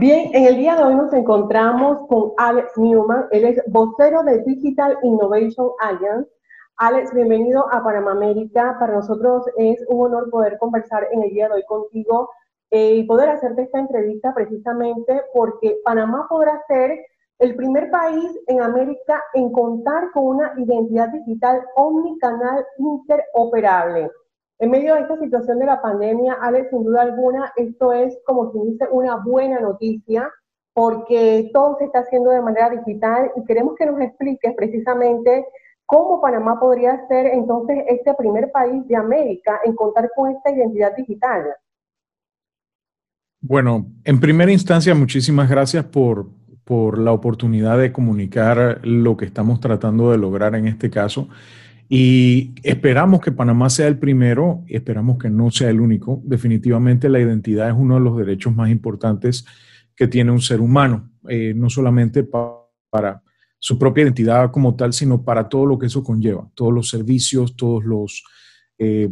Bien, en el día de hoy nos encontramos con Alex Newman, él es vocero de Digital Innovation Alliance. Alex, bienvenido a Panamá América. Para nosotros es un honor poder conversar en el día de hoy contigo eh, y poder hacerte esta entrevista precisamente porque Panamá podrá ser el primer país en América en contar con una identidad digital omnicanal interoperable. En medio de esta situación de la pandemia, Alex, sin duda alguna, esto es, como se dice, una buena noticia porque todo se está haciendo de manera digital y queremos que nos expliques precisamente cómo Panamá podría ser entonces este primer país de América en contar con esta identidad digital. Bueno, en primera instancia, muchísimas gracias por, por la oportunidad de comunicar lo que estamos tratando de lograr en este caso. Y esperamos que Panamá sea el primero, esperamos que no sea el único. Definitivamente la identidad es uno de los derechos más importantes que tiene un ser humano, eh, no solamente para su propia identidad como tal, sino para todo lo que eso conlleva, todos los servicios, todos los eh,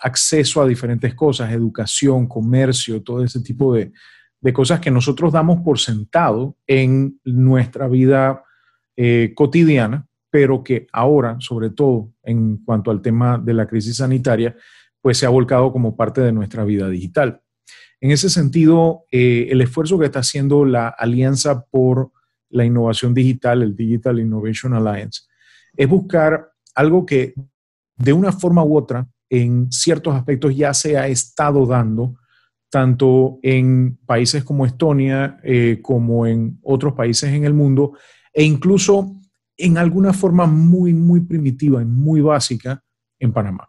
acceso a diferentes cosas, educación, comercio, todo ese tipo de, cosas que nosotros damos por sentado en nuestra vida eh, cotidiana pero que ahora, sobre todo en cuanto al tema de la crisis sanitaria, pues se ha volcado como parte de nuestra vida digital. En ese sentido, eh, el esfuerzo que está haciendo la Alianza por la Innovación Digital, el Digital Innovation Alliance, es buscar algo que de una forma u otra, en ciertos aspectos ya se ha estado dando, tanto en países como Estonia, eh, como en otros países en el mundo, e incluso en alguna forma muy, muy primitiva y muy básica en Panamá.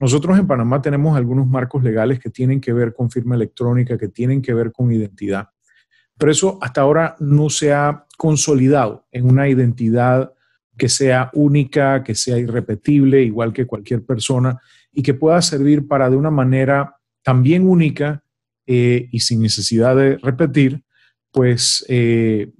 Nosotros en Panamá tenemos algunos marcos legales que tienen que ver con firma electrónica, que tienen que ver con identidad, pero eso hasta ahora no se ha consolidado en una identidad que sea única, que sea irrepetible, igual que cualquier persona, y que pueda servir para de una manera también única eh, y sin necesidad de repetir, pues eh,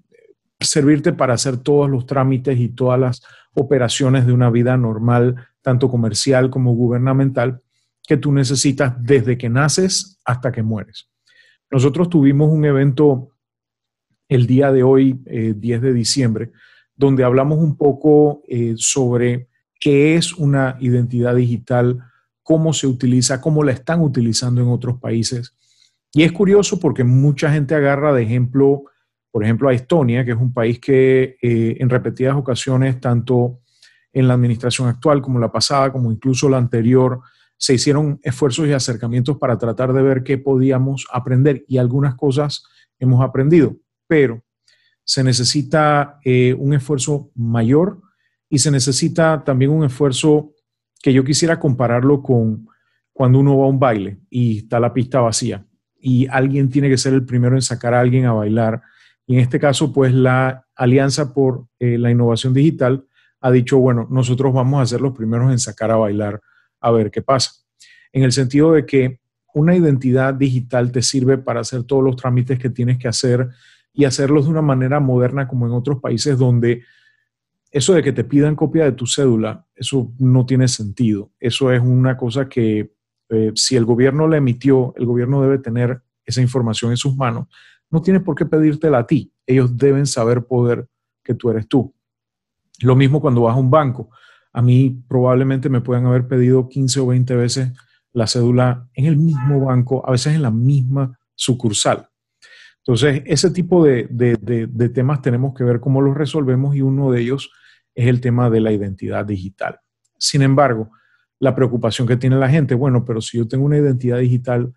servirte para hacer todos los trámites y todas las operaciones de una vida normal, tanto comercial como gubernamental, que tú necesitas desde que naces hasta que mueres. Nosotros tuvimos un evento el día de hoy, 10 eh, de diciembre, donde hablamos un poco eh, sobre qué es una identidad digital, cómo se utiliza, cómo la están utilizando en otros países. Y es curioso porque mucha gente agarra de ejemplo por ejemplo, a Estonia, que es un país que eh, en repetidas ocasiones, tanto en la administración actual como la pasada, como incluso la anterior, se hicieron esfuerzos y acercamientos para tratar de ver qué podíamos aprender y algunas cosas hemos aprendido, pero se necesita eh, un esfuerzo mayor y se necesita también un esfuerzo que yo quisiera compararlo con cuando uno va a un baile y está la pista vacía y alguien tiene que ser el primero en sacar a alguien a bailar y en este caso, pues la Alianza por eh, la Innovación Digital ha dicho, bueno, nosotros vamos a ser los primeros en sacar a bailar a ver qué pasa. En el sentido de que una identidad digital te sirve para hacer todos los trámites que tienes que hacer y hacerlos de una manera moderna como en otros países donde eso de que te pidan copia de tu cédula, eso no tiene sentido. Eso es una cosa que eh, si el gobierno la emitió, el gobierno debe tener esa información en sus manos no tienes por qué pedírtela a ti. Ellos deben saber poder que tú eres tú. Lo mismo cuando vas a un banco. A mí probablemente me puedan haber pedido 15 o 20 veces la cédula en el mismo banco, a veces en la misma sucursal. Entonces, ese tipo de, de, temas tenemos que ver cómo los resolvemos y uno de ellos es el tema de la identidad digital. Sin embargo, la preocupación que tiene la gente, bueno, pero si yo tengo una identidad digital,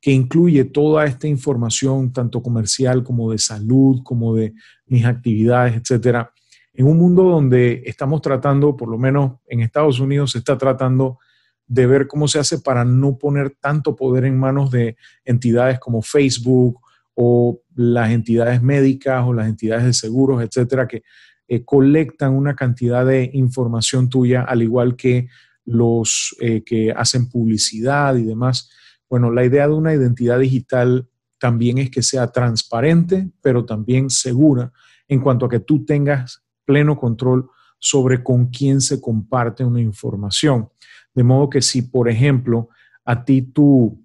que incluye toda esta información, tanto comercial como de salud, como de mis actividades, etcétera, en un mundo donde estamos tratando, por lo menos en Estados Unidos, se está tratando de ver cómo se hace para no poner tanto poder en manos de entidades como Facebook o las entidades médicas o las entidades de seguros, etcétera, que eh, colectan una cantidad de información tuya, al igual que los eh, que hacen publicidad y demás. Bueno, la idea de una identidad digital también es que sea transparente, pero también segura en cuanto a que tú tengas pleno control sobre con quién se comparte una información. De modo que si, por ejemplo, a ti tu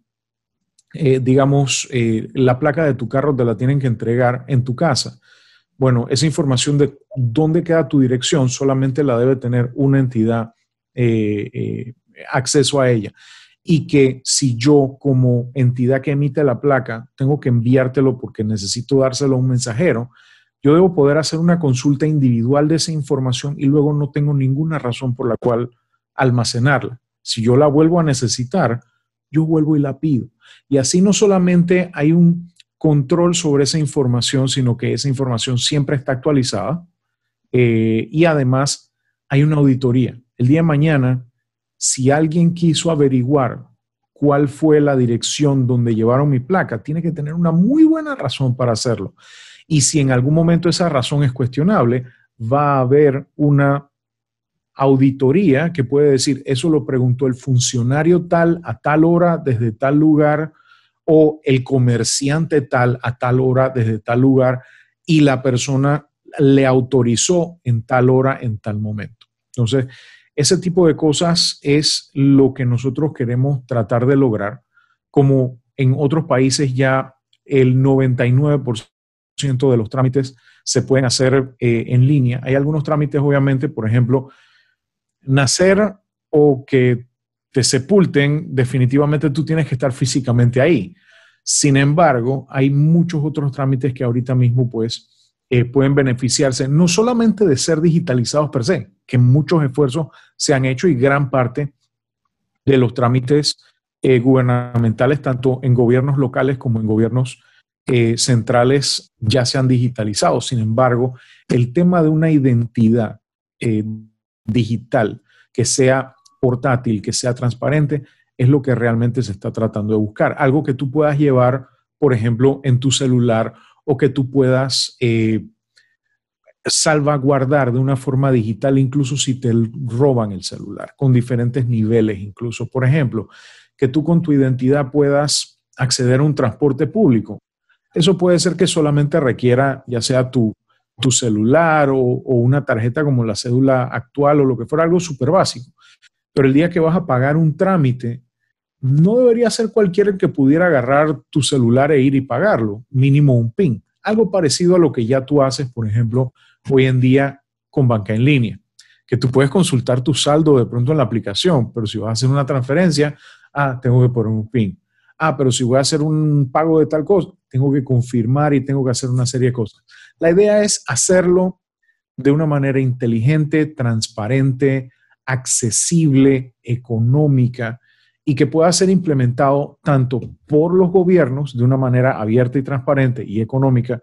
eh, digamos, eh, la placa de tu carro te la tienen que entregar en tu casa. Bueno, esa información de dónde queda tu dirección solamente la debe tener una entidad acceso a ella. Y que si yo como entidad que emite la placa tengo que enviártelo porque necesito dárselo a un mensajero, yo debo poder hacer una consulta individual de esa información y luego no tengo ninguna razón por la cual almacenarla. Si yo la vuelvo a necesitar, yo vuelvo y la pido. Y así no solamente hay un control sobre esa información, sino que esa información siempre está actualizada eh, y además hay una auditoría. El día de mañana, si alguien quiso averiguar cuál fue la dirección donde llevaron mi placa, tiene que tener una muy buena razón para hacerlo. Y si en algún momento esa razón es cuestionable, va a haber una auditoría que puede decir, eso lo preguntó el funcionario tal a tal hora desde tal lugar o el comerciante tal a tal hora desde tal lugar y la persona le autorizó en tal hora, en tal momento. Entonces, ese tipo de cosas es lo que nosotros queremos tratar de lograr, como en otros países ya el 99% de los trámites se pueden hacer eh, en línea. Hay algunos trámites, obviamente, por ejemplo, nacer o que te sepulten, definitivamente tú tienes que estar físicamente ahí. Sin embargo, hay muchos otros trámites que ahorita mismo pues eh, pueden beneficiarse no solamente de ser digitalizados per se, que muchos esfuerzos se han hecho y gran parte de los trámites eh, gubernamentales, tanto en gobiernos locales como en gobiernos eh, centrales ya se han digitalizado. Sin embargo, el tema de una identidad digital que sea portátil, que sea transparente, es lo que realmente se está tratando de buscar. Algo que tú puedas llevar, por ejemplo, en tu celular o que tú puedas eh, salvaguardar de una forma digital, incluso si te roban el celular, con diferentes niveles, incluso, por ejemplo, que tú con tu identidad puedas acceder a un transporte público eso puede ser que solamente requiera ya sea tu, tu celular o, una tarjeta como la cédula actual o lo que fuera, algo súper básico. Pero el día que vas a pagar un trámite, no debería ser cualquiera que pudiera agarrar tu celular e ir y pagarlo, mínimo un PIN. Algo parecido a lo que ya tú haces, por ejemplo, hoy en día con banca en línea, que tú puedes consultar tu saldo de pronto en la aplicación, pero si vas a hacer una transferencia, ah, tengo que poner un PIN ah, pero si voy a hacer un pago de tal cosa, tengo que confirmar y tengo que hacer una serie de cosas. La idea es hacerlo de una manera inteligente, transparente, accesible, económica y que pueda ser implementado tanto por los gobiernos de una manera abierta y transparente y económica,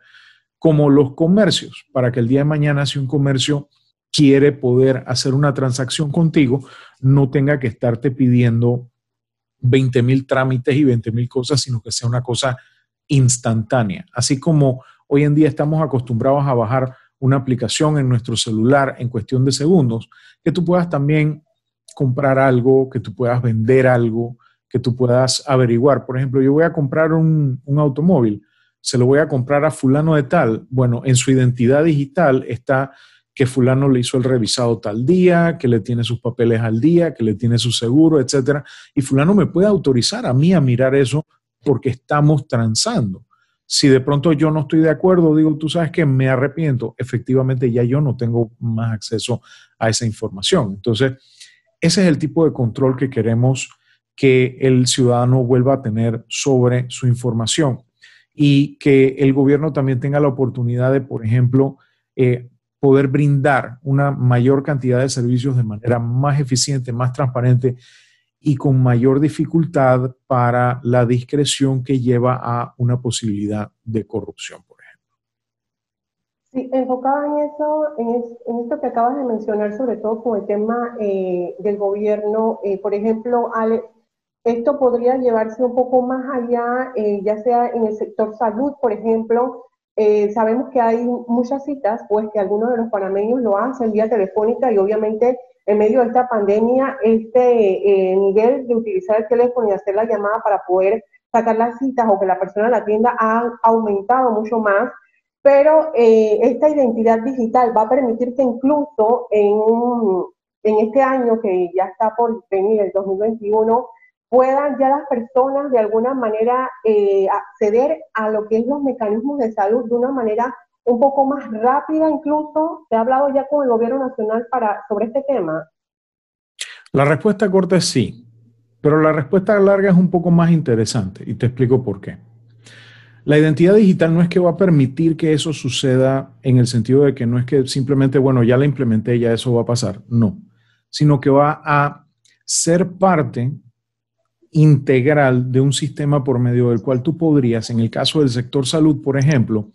como los comercios, para que el día de mañana si un comercio quiere poder hacer una transacción contigo, no tenga que estarte pidiendo 20 mil trámites y 20 mil cosas, sino que sea una cosa instantánea. Así como hoy en día estamos acostumbrados a bajar una aplicación en nuestro celular en cuestión de segundos, que tú puedas también comprar algo, que tú puedas vender algo, que tú puedas averiguar. Por ejemplo, yo voy a comprar un, un automóvil, se lo voy a comprar a fulano de tal. Bueno, en su identidad digital está que fulano le hizo el revisado tal día, que le tiene sus papeles al día, que le tiene su seguro, etcétera, y fulano me puede autorizar a mí a mirar eso porque estamos transando. Si de pronto yo no estoy de acuerdo, digo, tú sabes que me arrepiento, efectivamente ya yo no tengo más acceso a esa información. Entonces, ese es el tipo de control que queremos que el ciudadano vuelva a tener sobre su información y que el gobierno también tenga la oportunidad de, por ejemplo, eh, poder brindar una mayor cantidad de servicios de manera más eficiente, más transparente y con mayor dificultad para la discreción que lleva a una posibilidad de corrupción. Sí, enfocado en eso, en, esto que acabas de mencionar, sobre todo con el tema eh, del gobierno, eh, por ejemplo, Alex, esto podría llevarse un poco más allá, eh, ya sea en el sector salud, por ejemplo, eh, sabemos que hay muchas citas, pues que algunos de los panameños lo hacen vía telefónica y obviamente en medio de esta pandemia este eh, nivel de utilizar el teléfono y hacer la llamada para poder sacar las citas o que la persona la atienda ha aumentado mucho más, pero eh, esta identidad digital va a permitir que incluso en, en este año que ya está por venir, el 2021, puedan ya las personas de alguna manera eh, acceder a lo que es los mecanismos de salud de una manera un poco más rápida incluso? ¿Se ha hablado ya con el gobierno nacional para, sobre este tema? La respuesta corta es sí, pero la respuesta larga es un poco más interesante y te explico por qué. La identidad digital no es que va a permitir que eso suceda en el sentido de que no es que simplemente, bueno, ya la implementé, ya eso va a pasar, no, sino que va a ser parte integral de un sistema por medio del cual tú podrías, en el caso del sector salud, por ejemplo,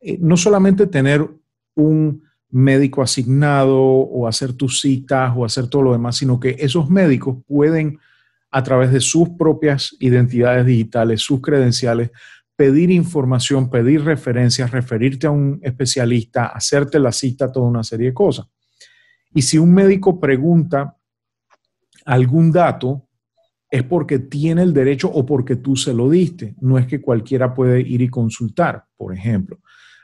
eh, no solamente tener un médico asignado o hacer tus citas o hacer todo lo demás, sino que esos médicos pueden, a través de sus propias identidades digitales, sus credenciales, pedir información, pedir referencias, referirte a un especialista, hacerte la cita, toda una serie de cosas. Y si un médico pregunta algún dato, es porque tiene el derecho o porque tú se lo diste. No es que cualquiera puede ir y consultar, por ejemplo.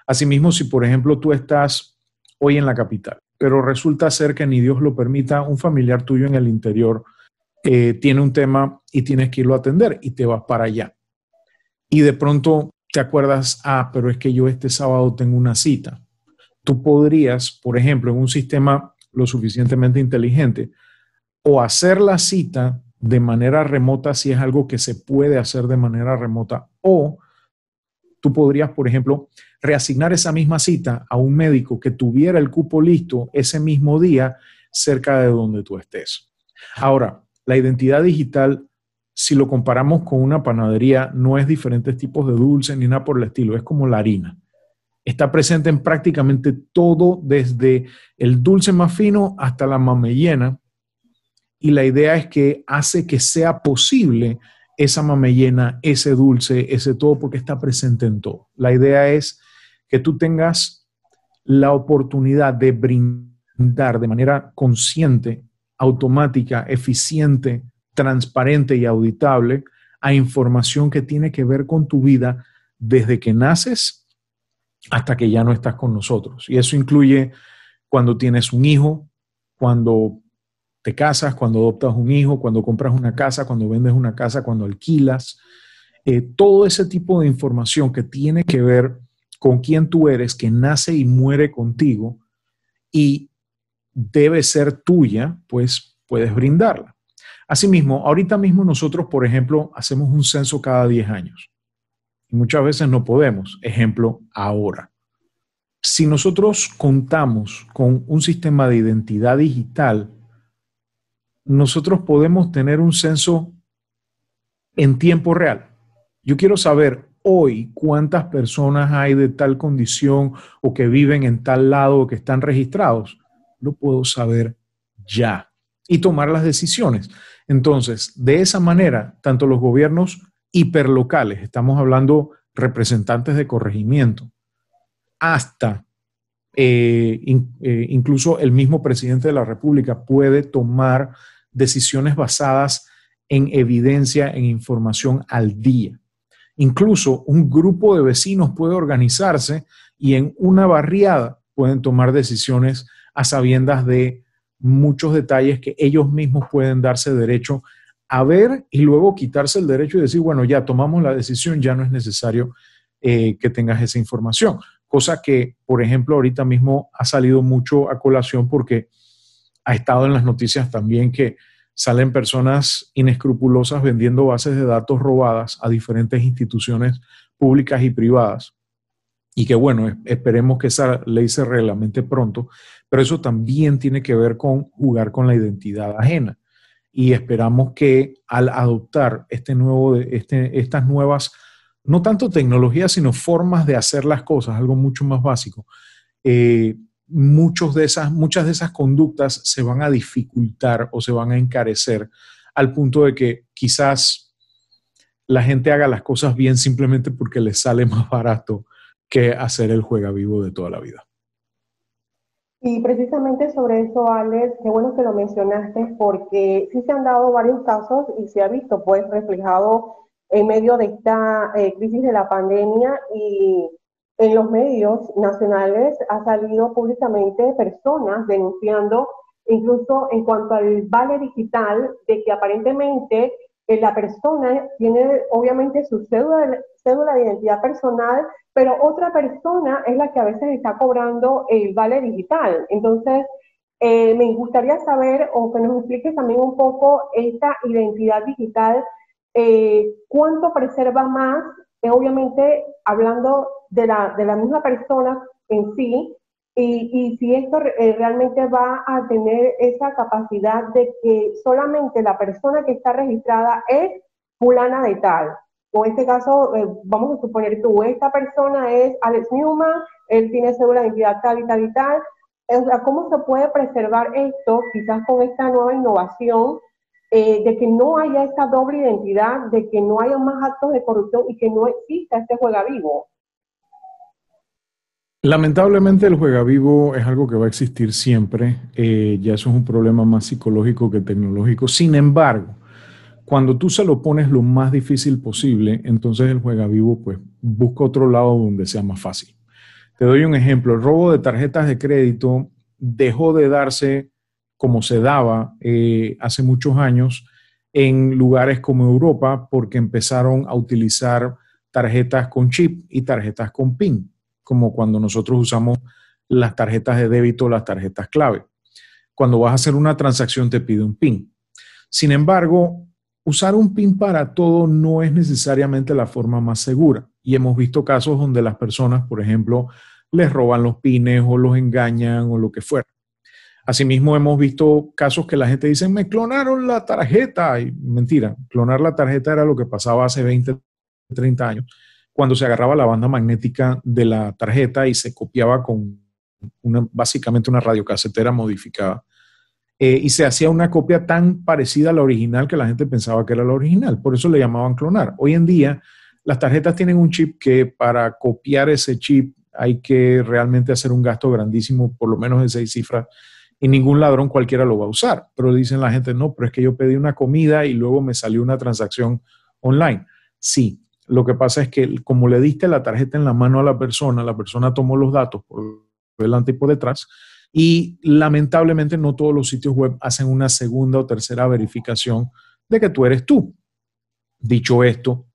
Asimismo, si por ejemplo tú estás hoy en la capital, pero resulta ser que ni Dios lo permita, un familiar tuyo en el interior eh, tiene un tema y tienes que irlo a atender y te vas para allá. Y de pronto te acuerdas, ah, pero es que yo este sábado tengo una cita. Tú podrías, por ejemplo, en un sistema lo suficientemente inteligente, o hacer la cita de manera remota si es algo que se puede hacer de manera remota, o tú podrías, por ejemplo, reasignar esa misma cita a un médico que tuviera el cupo listo ese mismo día cerca de donde tú estés. Ahora, la identidad digital, si lo comparamos con una panadería, no es diferentes tipos de dulce ni nada por el estilo, es como la harina. Está presente en prácticamente todo, desde el dulce más fino hasta la mamellena. Y la idea es que hace que sea posible esa mamellena, ese dulce, ese todo, porque está presente en todo. La idea es que tú tengas la oportunidad de brindar de manera consciente, automática, eficiente, transparente y auditable a información que tiene que ver con tu vida desde que naces hasta que ya no estás con nosotros. Y eso incluye cuando tienes un hijo, cuando te casas, cuando adoptas un hijo, cuando compras una casa, cuando vendes una casa, cuando alquilas. Eh, todo ese tipo de información que tiene que ver con quién tú eres, que nace y muere contigo y debe ser tuya, pues puedes brindarla. Asimismo, ahorita mismo nosotros, por ejemplo, hacemos un censo cada 10 años. Y muchas veces no podemos. Ejemplo, ahora. Si nosotros contamos con un sistema de identidad digital, nosotros podemos tener un censo en tiempo real. Yo quiero saber hoy cuántas personas hay de tal condición o que viven en tal lado o que están registrados, lo puedo saber ya y tomar las decisiones. Entonces, de esa manera, tanto los gobiernos hiperlocales, estamos hablando representantes de corregimiento, hasta eh, eh, incluso el mismo presidente de la República puede tomar decisiones basadas en evidencia, en información al día. Incluso un grupo de vecinos puede organizarse y en una barriada pueden tomar decisiones a sabiendas de muchos detalles que ellos mismos pueden darse derecho a ver y luego quitarse el derecho y decir, bueno, ya tomamos la decisión, ya no es necesario eh, que tengas esa información. Cosa que, por ejemplo, ahorita mismo ha salido mucho a colación porque ha estado en las noticias también que salen personas inescrupulosas vendiendo bases de datos robadas a diferentes instituciones públicas y privadas. Y que bueno, esperemos que esa ley se reglamente pronto, pero eso también tiene que ver con jugar con la identidad ajena. Y esperamos que al adoptar este nuevo, este, estas nuevas, no tanto tecnologías, sino formas de hacer las cosas, algo mucho más básico, eh, muchos de esas, muchas de esas conductas se van a dificultar o se van a encarecer al punto de que quizás la gente haga las cosas bien simplemente porque les sale más barato que hacer el juega vivo de toda la vida. Y precisamente sobre eso, Alex, qué bueno que lo mencionaste porque sí se han dado varios casos y se ha visto pues reflejado en medio de esta eh, crisis de la pandemia y en los medios nacionales ha salido públicamente personas denunciando, incluso en cuanto al vale digital, de que aparentemente eh, la persona tiene obviamente su cédula, cédula de identidad personal, pero otra persona es la que a veces está cobrando el vale digital. Entonces, eh, me gustaría saber o que nos expliques también un poco esta identidad digital, eh, cuánto preserva más, obviamente hablando de la, de la misma persona en sí, y, y, si esto eh, realmente va a tener esa capacidad de que solamente la persona que está registrada es fulana de tal. O en este caso, eh, vamos a suponer tú, esta persona es Alex Newman, él tiene de identidad tal y tal y tal. O sea, ¿cómo se puede preservar esto, quizás con esta nueva innovación, eh, de que no haya esta doble identidad, de que no haya más actos de corrupción y que no exista este juega vivo? Lamentablemente el juega vivo es algo que va a existir siempre, eh, ya eso es un problema más psicológico que tecnológico. Sin embargo, cuando tú se lo pones lo más difícil posible, entonces el juega vivo pues busca otro lado donde sea más fácil. Te doy un ejemplo, el robo de tarjetas de crédito dejó de darse como se daba eh, hace muchos años en lugares como Europa porque empezaron a utilizar tarjetas con chip y tarjetas con PIN como cuando nosotros usamos las tarjetas de débito, las tarjetas clave. Cuando vas a hacer una transacción te pide un PIN. Sin embargo, usar un PIN para todo no es necesariamente la forma más segura. Y hemos visto casos donde las personas, por ejemplo, les roban los pines o los engañan o lo que fuera. Asimismo, hemos visto casos que la gente dice, me clonaron la tarjeta. Y mentira, clonar la tarjeta era lo que pasaba hace 20, 30 años cuando se agarraba la banda magnética de la tarjeta y se copiaba con una, básicamente una radiocasetera modificada. Eh, y se hacía una copia tan parecida a la original que la gente pensaba que era la original. Por eso le llamaban clonar. Hoy en día, las tarjetas tienen un chip que para copiar ese chip hay que realmente hacer un gasto grandísimo, por lo menos de seis cifras, y ningún ladrón cualquiera lo va a usar. Pero dicen la gente, no, pero es que yo pedí una comida y luego me salió una transacción online. Sí, lo que pasa es que como le diste la tarjeta en la mano a la persona, la persona tomó los datos por delante y por detrás y lamentablemente no todos los sitios web hacen una segunda o tercera verificación de que tú eres tú. Dicho esto,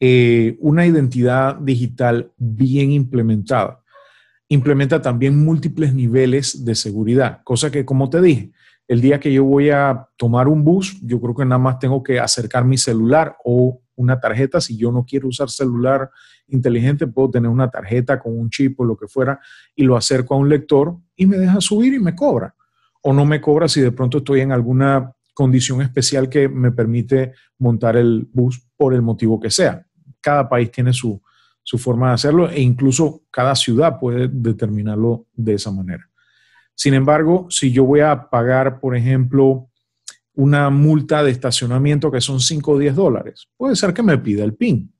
eh, una identidad digital bien implementada implementa también múltiples niveles de seguridad, cosa que como te dije, el día que yo voy a tomar un bus, yo creo que nada más tengo que acercar mi celular o una tarjeta. Si yo no quiero usar celular inteligente, puedo tener una tarjeta con un chip o lo que fuera y lo acerco a un lector y me deja subir y me cobra. O no me cobra si de pronto estoy en alguna condición especial que me permite montar el bus por el motivo que sea. Cada país tiene su, su forma de hacerlo e incluso cada ciudad puede determinarlo de esa manera. Sin embargo, si yo voy a pagar, por ejemplo, una multa de estacionamiento que son 5 o 10 dólares. Puede ser que me pida el PIN.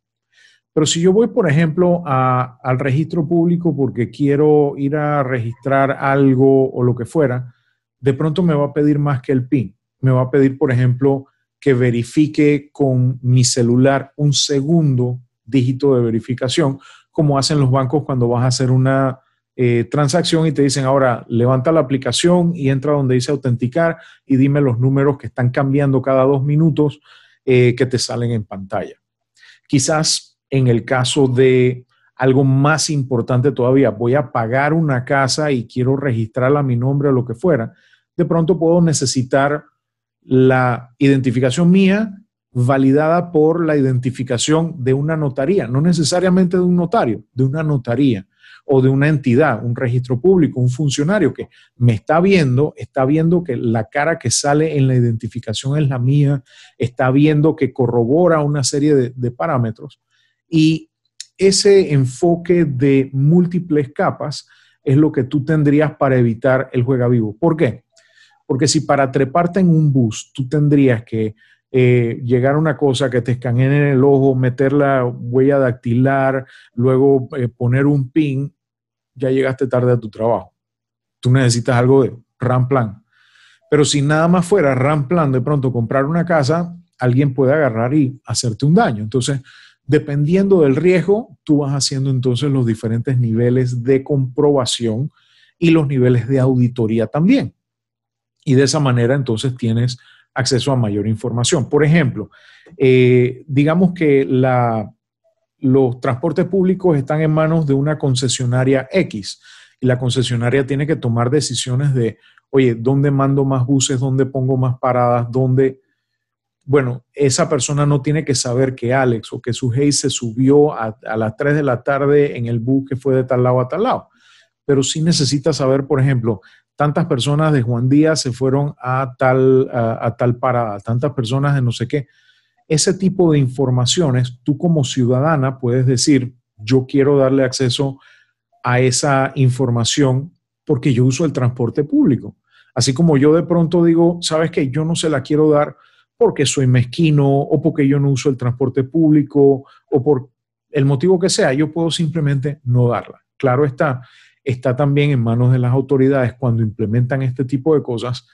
Pero si yo voy, por ejemplo, al registro público porque quiero ir a registrar algo o lo que fuera, de pronto me va a pedir más que el PIN. Me va a pedir, por ejemplo, que verifique con mi celular un segundo dígito de verificación, como hacen los bancos cuando vas a hacer una eh, transacción y te dicen ahora levanta la aplicación y entra donde dice autenticar y dime los números que están cambiando cada dos minutos eh, que te salen en pantalla. Quizás en el caso de algo más importante todavía, voy a pagar una casa y quiero registrarla a mi nombre o lo que fuera, de pronto puedo necesitar la identificación mía validada por la identificación de una notaría, no necesariamente de un notario, de una notaría o de una entidad, un registro público, un funcionario que me está viendo, está viendo que la cara que sale en la identificación es la mía, está viendo que corrobora una serie de, parámetros y ese enfoque de múltiples capas es lo que tú tendrías para evitar el juega vivo. ¿Por qué? Porque si para treparte en un bus tú tendrías que eh, llegar a una cosa que te escaneen en el ojo, meter la huella dactilar, luego eh, poner un pin, ya llegaste tarde a tu trabajo. Tú necesitas algo de RAM plan. Pero si nada más fuera RAM plan, de pronto comprar una casa, alguien puede agarrar y hacerte un daño. Entonces, dependiendo del riesgo, tú vas haciendo entonces los diferentes niveles de comprobación y los niveles de auditoría también. Y de esa manera entonces tienes acceso a mayor información. Por ejemplo, eh, digamos que los transportes públicos están en manos de una concesionaria X y la concesionaria tiene que tomar decisiones de, oye, ¿dónde mando más buses? ¿Dónde pongo más paradas? ¿Dónde? Bueno, esa persona no tiene que saber que Alex o que su se subió a, a las 3 de la tarde en el bus que fue de tal lado a tal lado. Pero sí necesita saber, por ejemplo, tantas personas de Juan Díaz se fueron a tal, a, tal parada, tantas personas de no sé qué. Ese tipo de informaciones, tú como ciudadana puedes decir, yo quiero darle acceso a esa información porque yo uso el transporte público. Así como yo de pronto digo, sabes que yo no se la quiero dar porque soy mezquino o porque yo no uso el transporte público o por el motivo que sea, yo puedo simplemente no darla. Claro está, está también en manos de las autoridades cuando implementan este tipo de cosas,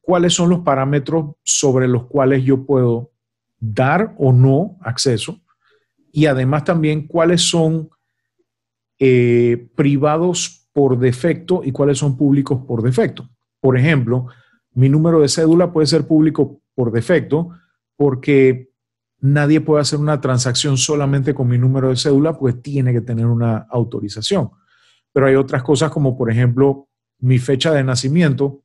cuáles son los parámetros sobre los cuales yo puedo dar o no acceso y además también cuáles son eh, privados por defecto y cuáles son públicos por defecto. Por ejemplo, mi número de cédula puede ser público por defecto porque nadie puede hacer una transacción solamente con mi número de cédula, pues tiene que tener una autorización pero hay otras cosas como, por ejemplo, mi fecha de nacimiento,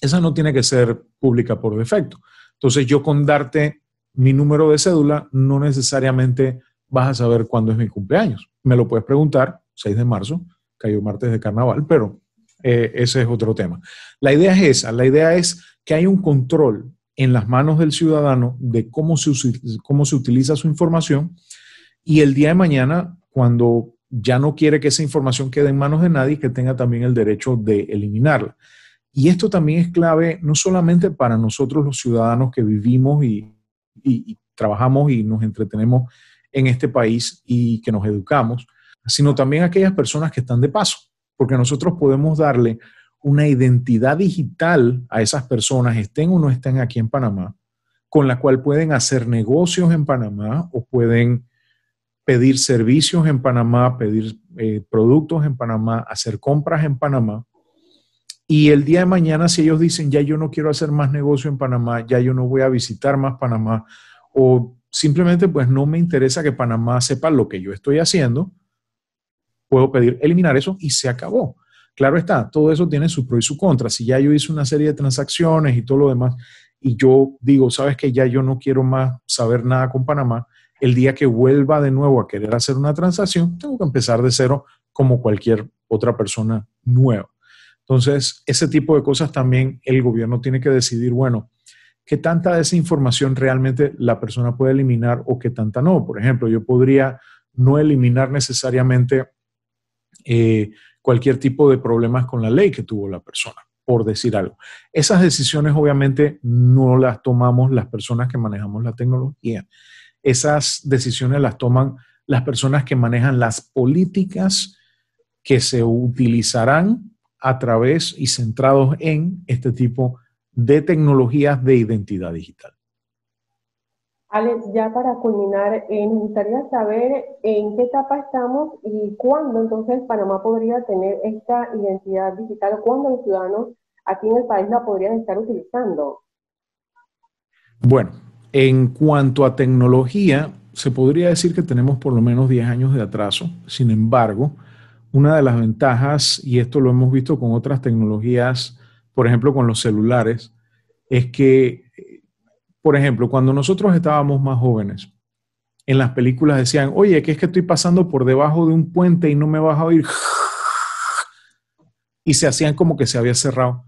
esa no tiene que ser pública por defecto. Entonces, yo con darte mi número de cédula, no necesariamente vas a saber cuándo es mi cumpleaños. Me lo puedes preguntar, 6 de marzo, cayó martes de carnaval, pero eh, ese es otro tema. La idea es esa, la idea es que hay un control en las manos del ciudadano de cómo se, cómo se utiliza su información y el día de mañana, cuando ya no quiere que esa información quede en manos de nadie que tenga también el derecho de eliminarla. Y esto también es clave no solamente para nosotros los ciudadanos que vivimos y, trabajamos y nos entretenemos en este país y que nos educamos, sino también aquellas personas que están de paso, porque nosotros podemos darle una identidad digital a esas personas, estén o no estén aquí en Panamá, con la cual pueden hacer negocios en Panamá o pueden pedir servicios en Panamá, pedir eh, productos en Panamá, hacer compras en Panamá. Y el día de mañana, si ellos dicen, ya yo no quiero hacer más negocio en Panamá, ya yo no voy a visitar más Panamá, o simplemente pues no me interesa que Panamá sepa lo que yo estoy haciendo, puedo pedir eliminar eso y se acabó. Claro está, todo eso tiene su pro y su contra. Si ya yo hice una serie de transacciones y todo lo demás, y yo digo, sabes que ya yo no quiero más saber nada con Panamá, el día que vuelva de nuevo a querer hacer una transacción, tengo que empezar de cero como cualquier otra persona nueva. Entonces, ese tipo de cosas también el gobierno tiene que decidir, bueno, qué tanta de esa información realmente la persona puede eliminar o qué tanta no. Por ejemplo, yo podría no eliminar necesariamente eh, cualquier tipo de problemas con la ley que tuvo la persona, por decir algo. Esas decisiones obviamente no las tomamos las personas que manejamos la tecnología esas decisiones las toman las personas que manejan las políticas que se utilizarán a través y centrados en este tipo de tecnologías de identidad digital. Alex, ya para culminar, eh, me gustaría saber en qué etapa estamos y cuándo entonces Panamá podría tener esta identidad digital o cuándo los ciudadanos aquí en el país la podrían estar utilizando. Bueno, en cuanto a tecnología, se podría decir que tenemos por lo menos 10 años de atraso. Sin embargo, una de las ventajas, y esto lo hemos visto con otras tecnologías, por ejemplo con los celulares, es que, por ejemplo, cuando nosotros estábamos más jóvenes, en las películas decían, oye, que es que estoy pasando por debajo de un puente y no me vas a oír. Y se hacían como que se había cerrado.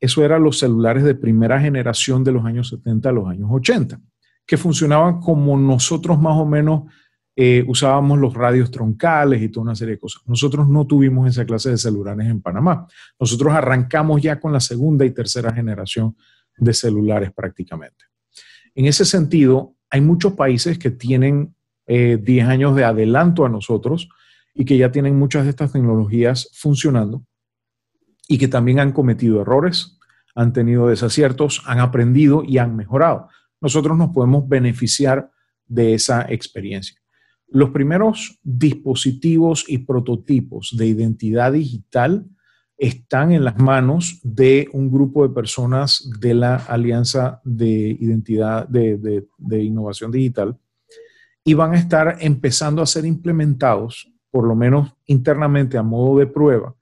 Eso eran los celulares de primera generación de los años 70 a los años 80, que funcionaban como nosotros más o menos eh, usábamos los radios troncales y toda una serie de cosas. Nosotros no tuvimos esa clase de celulares en Panamá. Nosotros arrancamos ya con la segunda y tercera generación de celulares prácticamente. En ese sentido, hay muchos países que tienen 10 eh, años de adelanto a nosotros y que ya tienen muchas de estas tecnologías funcionando y que también han cometido errores, han tenido desaciertos, han aprendido y han mejorado. Nosotros nos podemos beneficiar de esa experiencia. Los primeros dispositivos y prototipos de identidad digital están en las manos de un grupo de personas de la Alianza de Identidad de, Innovación Digital y van a estar empezando a ser implementados, por lo menos internamente a modo de prueba,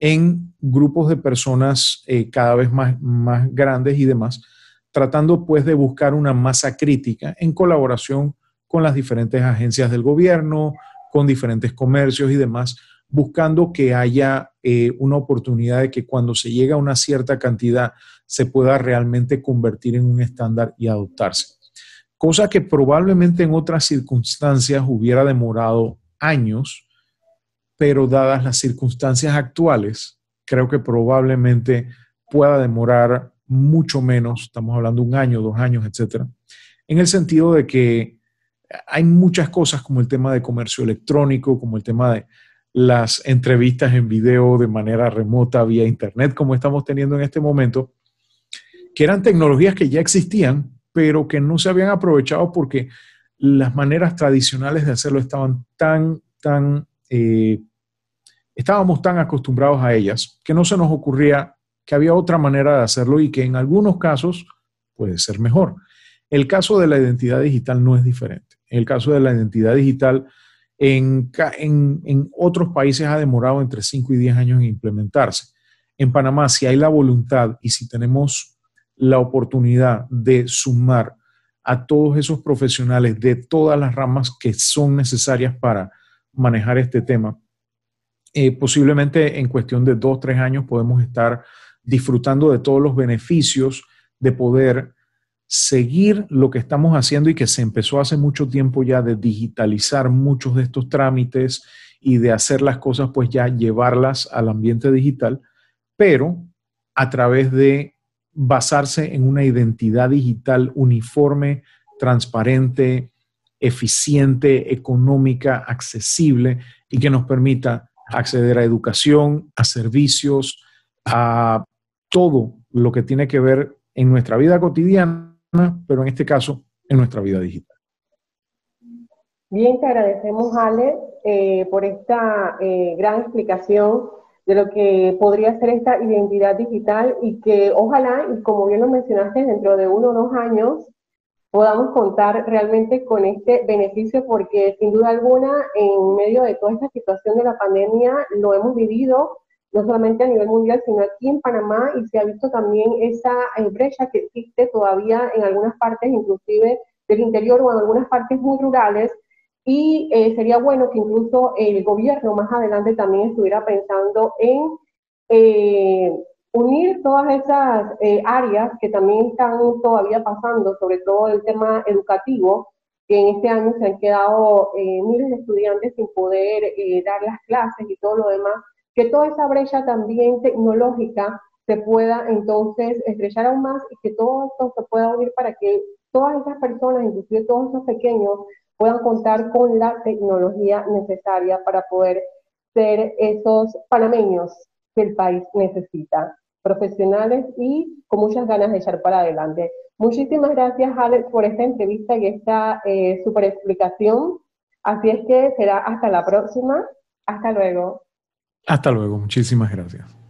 en grupos de personas eh, cada vez más, más grandes y demás, tratando pues de buscar una masa crítica en colaboración con las diferentes agencias del gobierno, con diferentes comercios y demás, buscando que haya eh, una oportunidad de que cuando se llega a una cierta cantidad se pueda realmente convertir en un estándar y adoptarse. Cosa que probablemente en otras circunstancias hubiera demorado años, pero dadas las circunstancias actuales, creo que probablemente pueda demorar mucho menos, estamos hablando un año, dos años, etcétera, en el sentido de que hay muchas cosas como el tema de comercio electrónico, como el tema de las entrevistas en video de manera remota vía internet, como estamos teniendo en este momento, que eran tecnologías que ya existían, pero que no se habían aprovechado porque las maneras tradicionales de hacerlo estaban tan, tan, eh, estábamos tan acostumbrados a ellas que no se nos ocurría que había otra manera de hacerlo y que en algunos casos puede ser mejor. El caso de la identidad digital no es diferente. En el caso de la identidad digital, en, otros países ha demorado entre 5 y 10 años en implementarse. En Panamá, si hay la voluntad y si tenemos la oportunidad de sumar a todos esos profesionales de todas las ramas que son necesarias para manejar este tema, eh, posiblemente en cuestión de dos, tres años podemos estar disfrutando de todos los beneficios de poder seguir lo que estamos haciendo y que se empezó hace mucho tiempo ya de digitalizar muchos de estos trámites y de hacer las cosas, pues ya llevarlas al ambiente digital, pero a través de basarse en una identidad digital uniforme, transparente, eficiente, económica, accesible y que nos permita acceder a educación, a servicios, a todo lo que tiene que ver en nuestra vida cotidiana pero en este caso en nuestra vida digital. Bien, te agradecemos, Ale, eh, por esta eh, gran explicación de lo que podría ser esta identidad digital y que ojalá, y como bien lo mencionaste, dentro de uno o dos años podamos contar realmente con este beneficio porque sin duda alguna en medio de toda esta situación de la pandemia lo hemos vivido no solamente a nivel mundial, sino aquí en Panamá, y se ha visto también esa brecha que existe todavía en algunas partes, inclusive del interior o en algunas partes muy rurales, y eh, sería bueno que incluso el gobierno más adelante también estuviera pensando en eh, unir todas esas áreas que también están todavía pasando, sobre todo el tema educativo, que en este año se han quedado miles de estudiantes sin poder dar las clases y todo lo demás, que toda esa brecha también tecnológica se pueda entonces estrechar aún más y que todo esto se pueda unir para que todas esas personas, inclusive todos esos pequeños, puedan contar con la tecnología necesaria para poder ser esos panameños que el país necesita, profesionales y con muchas ganas de echar para adelante. Muchísimas gracias, Alex, por esta entrevista y esta eh, super explicación. Así es que será hasta la próxima. Hasta luego. Hasta luego, muchísimas gracias.